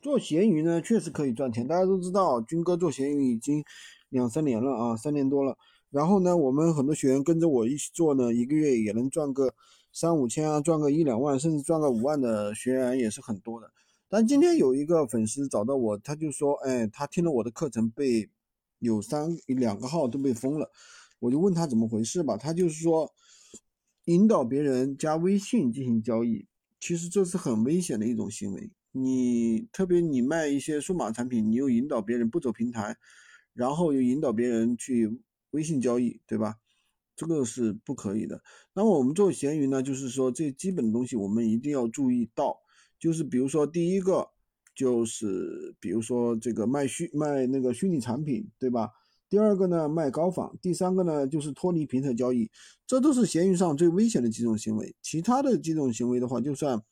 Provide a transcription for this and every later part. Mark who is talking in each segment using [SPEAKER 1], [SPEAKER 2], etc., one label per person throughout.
[SPEAKER 1] 做闲鱼呢，确实可以赚钱。大家都知道，军哥做闲鱼已经两三年了啊，三年多了。然后呢，我们很多学员跟着我一起做呢，一个月也能赚个三五千啊，赚个一两万，甚至赚个五万的学员也是很多的。但今天有一个粉丝找到我，他就说，哎，他听了我的课程被有三两个号都被封了，我就问他怎么回事吧。他就是说，引导别人加微信进行交易，其实这是很危险的一种行为。你特别你卖一些数码产品，你又引导别人不走平台，然后又引导别人去微信交易，对吧？这个是不可以的。那么我们做闲鱼呢，就是说这基本的东西我们一定要注意到，就是比如说第一个就是比如说这个卖虚卖那个虚拟产品，对吧？第二个呢卖高仿，第三个呢就是脱离平台交易，这都是闲鱼上最危险的几种行为。其他的几种行为的话，就算。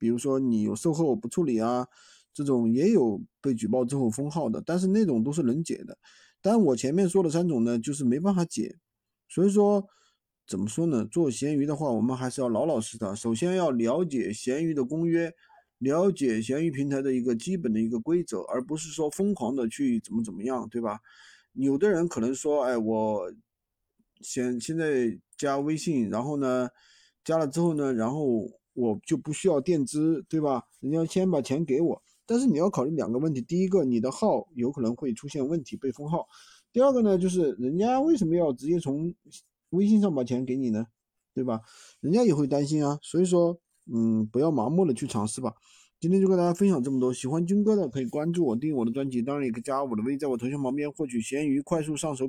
[SPEAKER 1] 比如说你有售后不处理啊，这种也有被举报之后封号的，但是那种都是能解的。但我前面说的三种呢，就是没办法解。所以说，怎么说呢？做闲鱼的话，我们还是要老老实实。首先要了解闲鱼的公约，了解闲鱼平台的一个基本的一个规则，而不是说疯狂的去怎么怎么样，对吧？有的人可能说，哎，我现现在加微信，然后呢，加了之后呢，然后。我就不需要垫资，对吧？人家先把钱给我，但是你要考虑两个问题：第一个，你的号有可能会出现问题被封号；第二个呢，就是人家为什么要直接从微信上把钱给你呢？对吧？人家也会担心啊。所以说，嗯，不要盲目的去尝试吧。今天就跟大家分享这么多，喜欢军哥的可以关注我，订阅我的专辑，当然也可以加我的微，在我头像旁边获取闲鱼快速上手笔。